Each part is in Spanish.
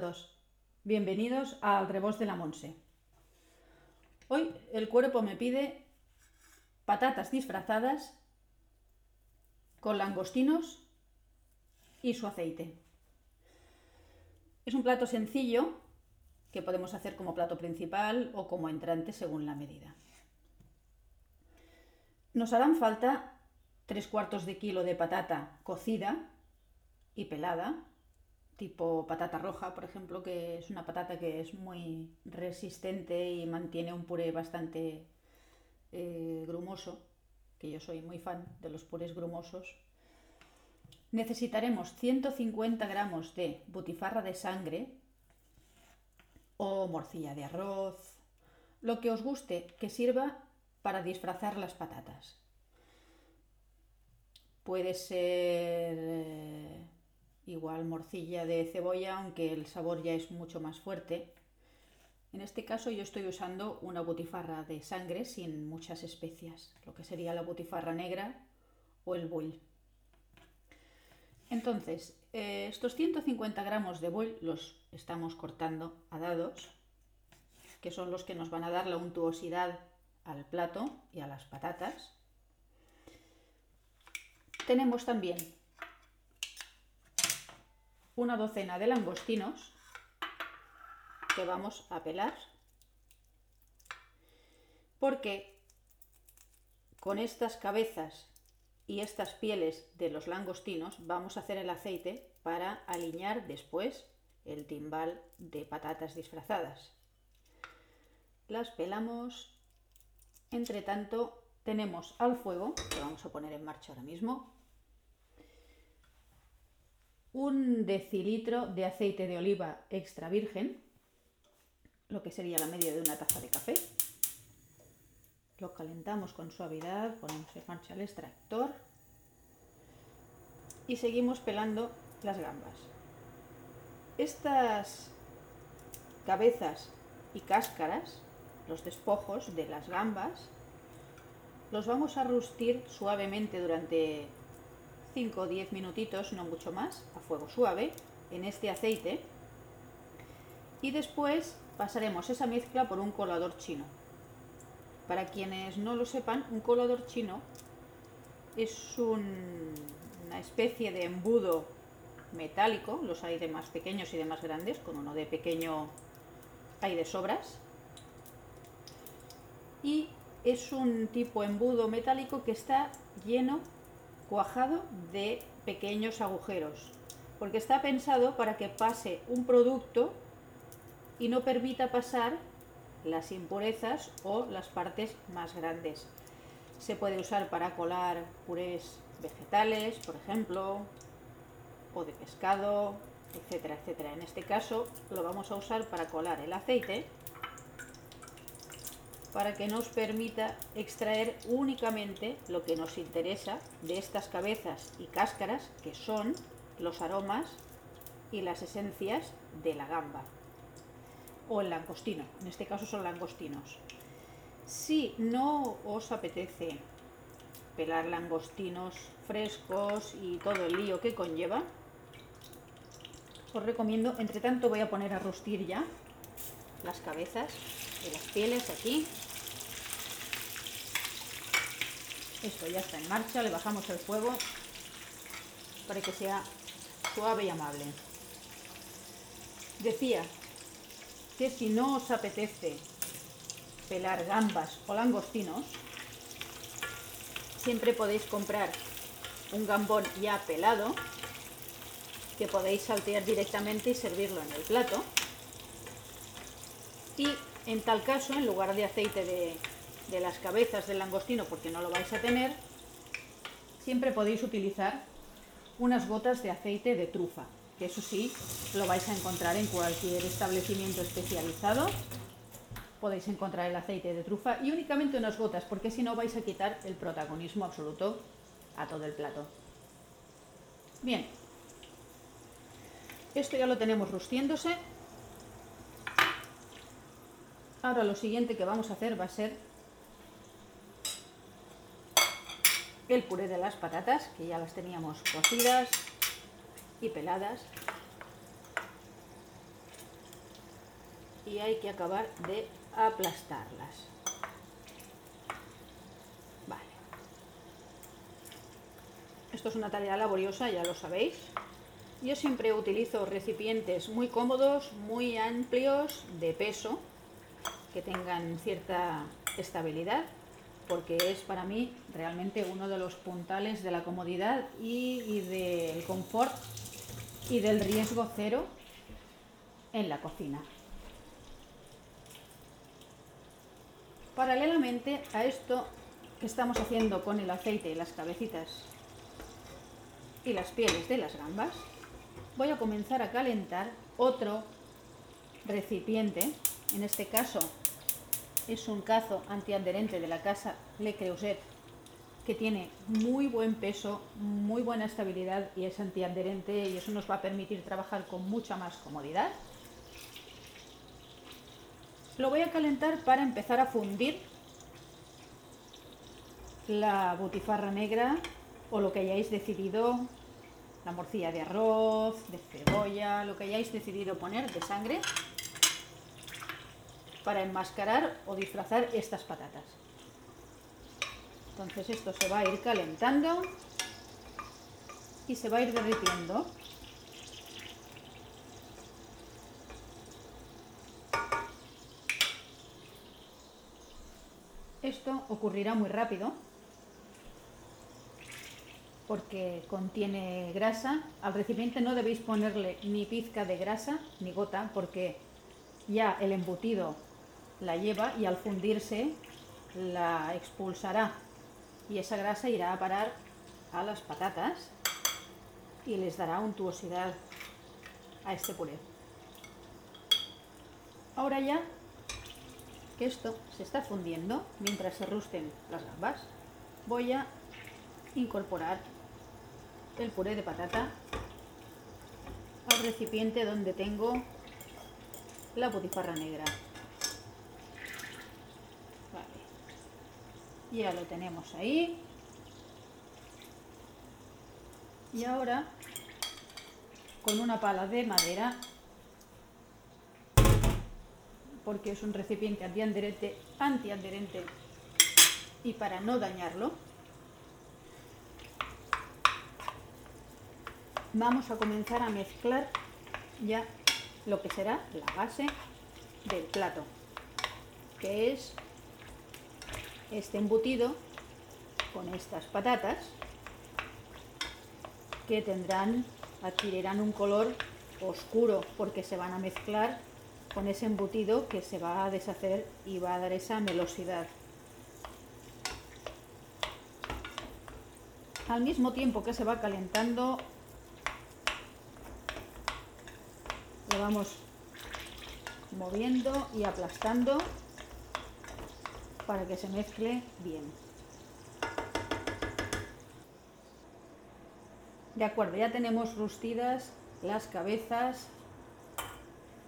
todos, bienvenidos al Rebos de la Monse. Hoy el cuerpo me pide patatas disfrazadas con langostinos y su aceite. Es un plato sencillo que podemos hacer como plato principal o como entrante según la medida. Nos harán falta tres cuartos de kilo de patata cocida y pelada, tipo patata roja, por ejemplo, que es una patata que es muy resistente y mantiene un puré bastante eh, grumoso, que yo soy muy fan de los purés grumosos. Necesitaremos 150 gramos de butifarra de sangre o morcilla de arroz, lo que os guste, que sirva para disfrazar las patatas. Puede ser eh, igual morcilla de cebolla, aunque el sabor ya es mucho más fuerte. En este caso yo estoy usando una butifarra de sangre sin muchas especias, lo que sería la butifarra negra o el bull. Entonces, eh, estos 150 gramos de bull los estamos cortando a dados, que son los que nos van a dar la untuosidad al plato y a las patatas. Tenemos también una docena de langostinos que vamos a pelar porque con estas cabezas y estas pieles de los langostinos vamos a hacer el aceite para alinear después el timbal de patatas disfrazadas. Las pelamos. Entre tanto, tenemos al fuego, que vamos a poner en marcha ahora mismo, un decilitro de aceite de oliva extra virgen, lo que sería la media de una taza de café. Lo calentamos con suavidad, ponemos en marcha el extractor y seguimos pelando las gambas. Estas cabezas y cáscaras, los despojos de las gambas, los vamos a rustir suavemente durante 5 o 10 minutitos, no mucho más, a fuego suave, en este aceite. Y después pasaremos esa mezcla por un colador chino. Para quienes no lo sepan, un colador chino es una especie de embudo metálico, los hay de más pequeños y de más grandes, con uno de pequeño hay de sobras. Y es un tipo embudo metálico que está lleno cuajado de pequeños agujeros, porque está pensado para que pase un producto y no permita pasar las impurezas o las partes más grandes. Se puede usar para colar purés vegetales, por ejemplo, o de pescado, etcétera, etcétera. En este caso lo vamos a usar para colar el aceite para que nos permita extraer únicamente lo que nos interesa de estas cabezas y cáscaras, que son los aromas y las esencias de la gamba o el langostino. En este caso son langostinos. Si no os apetece pelar langostinos frescos y todo el lío que conlleva, os recomiendo, entre tanto voy a poner a rustir ya las cabezas y las pieles aquí Esto ya está en marcha, le bajamos el fuego para que sea suave y amable. Decía que si no os apetece pelar gambas o langostinos, siempre podéis comprar un gambón ya pelado que podéis saltear directamente y servirlo en el plato. Y en tal caso, en lugar de aceite de de las cabezas del langostino porque no lo vais a tener, siempre podéis utilizar unas gotas de aceite de trufa, que eso sí, lo vais a encontrar en cualquier establecimiento especializado. Podéis encontrar el aceite de trufa y únicamente unas gotas, porque si no vais a quitar el protagonismo absoluto a todo el plato. Bien, esto ya lo tenemos rustiéndose. Ahora lo siguiente que vamos a hacer va a ser el puré de las patatas, que ya las teníamos cocidas y peladas. y hay que acabar de aplastarlas. Vale. Esto es una tarea laboriosa, ya lo sabéis. Yo siempre utilizo recipientes muy cómodos, muy amplios, de peso, que tengan cierta estabilidad, porque es para mí realmente uno de los puntales de la comodidad y, del confort y del riesgo cero en la cocina. Paralelamente a esto que estamos haciendo con el aceite y las cabecitas y las pieles de las gambas, voy a comenzar a calentar otro recipiente, en este caso es un cazo antiadherente de la casa Le Creuset que tiene muy buen peso, muy buena estabilidad y es antiadherente y eso nos va a permitir trabajar con mucha más comodidad. Lo voy a calentar para empezar a fundir la butifarra negra o lo que hayáis decidido la morcilla de arroz, de cebolla, lo que hayáis decidido poner de sangre para enmascarar o disfrazar estas patatas. Entonces esto se va a ir calentando y se va a ir derritiendo. Esto ocurrirá muy rápido porque contiene grasa. Al recipiente no debéis ponerle ni pizca de grasa ni gota porque ya el embutido la lleva y al fundirse la expulsará y esa grasa irá a parar a las patatas y les dará untuosidad a este puré. Ahora ya que esto se está fundiendo mientras se rusten las gambas, voy a incorporar el puré de patata al recipiente donde tengo la butifarra negra. Ya lo tenemos ahí. Y ahora, con una pala de madera, porque es un recipiente antiadherente, antiadherente y para no dañarlo, vamos a comenzar a mezclar ya lo que será la base del plato, que es este embutido con estas patatas que tendrán, adquirirán un color oscuro porque se van a mezclar con ese embutido que se va a deshacer y va a dar esa melosidad. Al mismo tiempo que se va calentando vamos moviendo y aplastando para que se mezcle bien. De acuerdo, ya tenemos rustidas las cabezas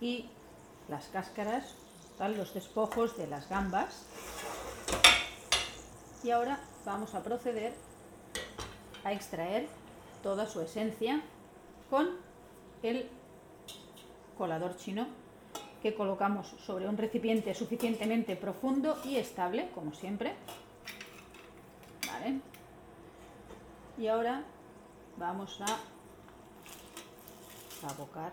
y las cáscaras, los despojos de las gambas. Y ahora vamos a proceder a extraer toda su esencia con el colador chino que colocamos sobre un recipiente suficientemente profundo y estable, como siempre. Y ahora vamos a abocar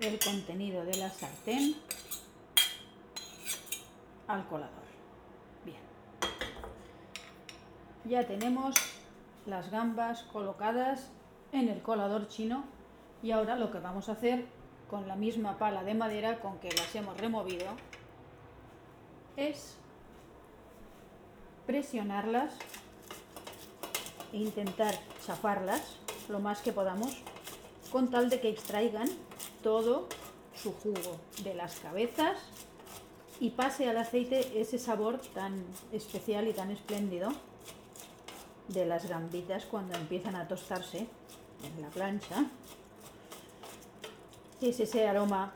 el contenido de la sartén al colador. Bien. Ya tenemos las gambas colocadas en el colador chino y ahora lo que vamos a hacer con la misma pala de madera con que las hemos removido es presionarlas e intentar chafarlas lo más que podamos con tal de que extraigan todo su jugo de las cabezas y pase al aceite ese sabor tan especial y tan espléndido de las gambitas cuando empiezan a tostarse en la plancha es ese aroma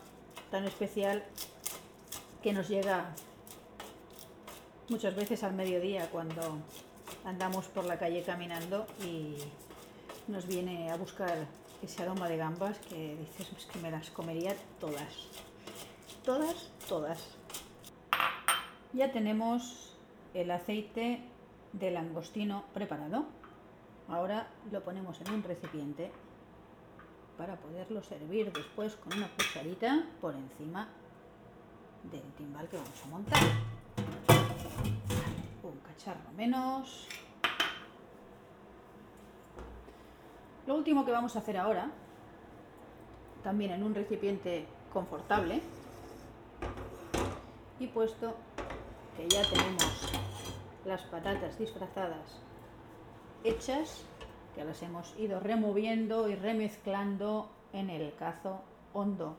tan especial que nos llega muchas veces al mediodía cuando andamos por la calle caminando y nos viene a buscar ese aroma de gambas que dices es que me las comería todas. Todas, todas. Ya tenemos el aceite de langostino preparado. Ahora lo ponemos en un recipiente para poderlo servir después con una cucharita por encima del timbal que vamos a montar. Un cacharro menos. Lo último que vamos a hacer ahora, también en un recipiente confortable, y puesto que ya tenemos las patatas disfrazadas hechas, que las hemos ido removiendo y remezclando en el cazo hondo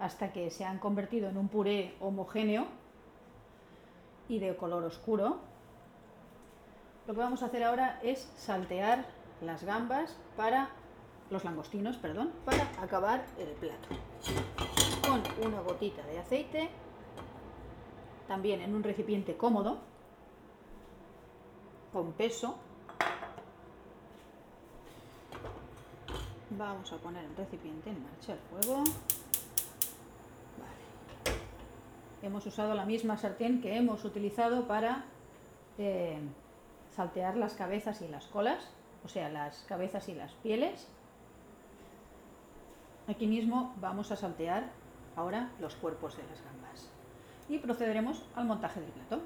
hasta que se han convertido en un puré homogéneo y de color oscuro. Lo que vamos a hacer ahora es saltear las gambas para los langostinos, perdón, para acabar el plato. Con una gotita de aceite, también en un recipiente cómodo, con peso. Vamos a poner el recipiente en marcha el fuego. Hemos usado la misma sartén que hemos utilizado para eh, saltear las cabezas y las colas, o sea, las cabezas y las pieles. Aquí mismo vamos a saltear ahora los cuerpos de las gambas y procederemos al montaje del plato.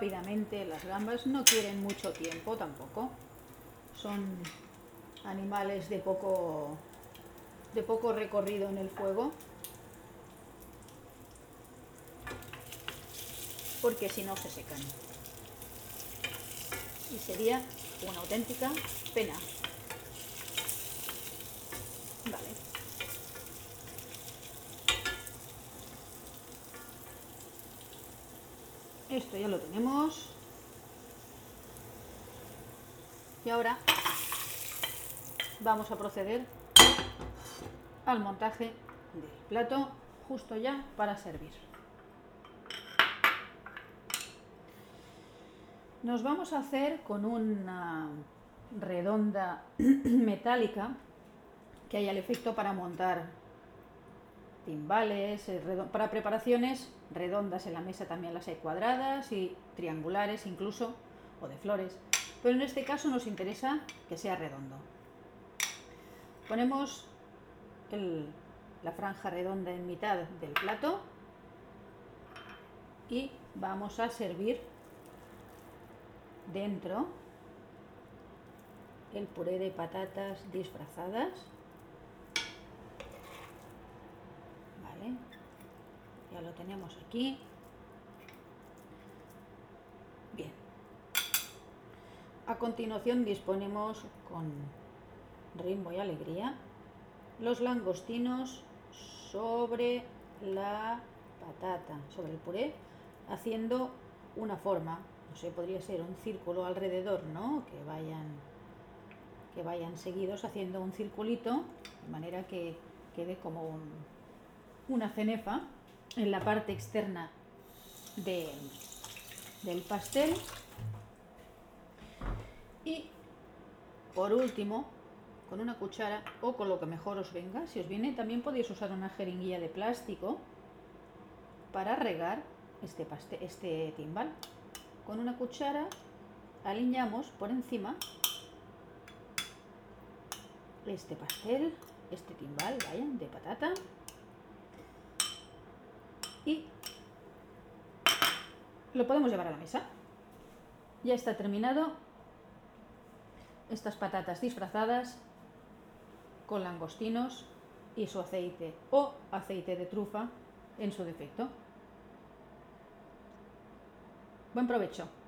Rápidamente las gambas, no quieren mucho tiempo tampoco son animales de poco, de poco recorrido en el fuego. Porque si no se secan. Y sería una auténtica pena. Vale. Esto ya lo tenemos. Y ahora vamos a proceder al montaje del plato justo ya para servir. Nos vamos a hacer con una redonda metálica que haya el efecto para montar timbales, eh, para preparaciones redondas en la mesa también las hay cuadradas y triangulares incluso, o de flores pero en este caso nos interesa que sea redondo. Ponemos la franja redonda en mitad del plato y vamos a servir dentro el puré de patatas disfrazadas. Vale, lo tenemos aquí. A continuación disponemos con ritmo y alegría los langostinos sobre la patata, sobre el puré, haciendo una forma, no sé, podría ser un círculo alrededor, ¿no? Que vayan, que vayan seguidos haciendo un circulito, de manera que quede como una cenefa en la parte externa del pastel y por último, con una cuchara o con lo que mejor os venga, si os viene también podéis usar una jeringuilla de plástico para regar este, este timbal. Con una cuchara alineamos por encima este pastel, este timbal, de patata. Y lo podemos llevar a la mesa. Ya está terminado estas patatas disfrazadas con langostinos y su aceite o aceite de trufa en su defecto. Buen provecho.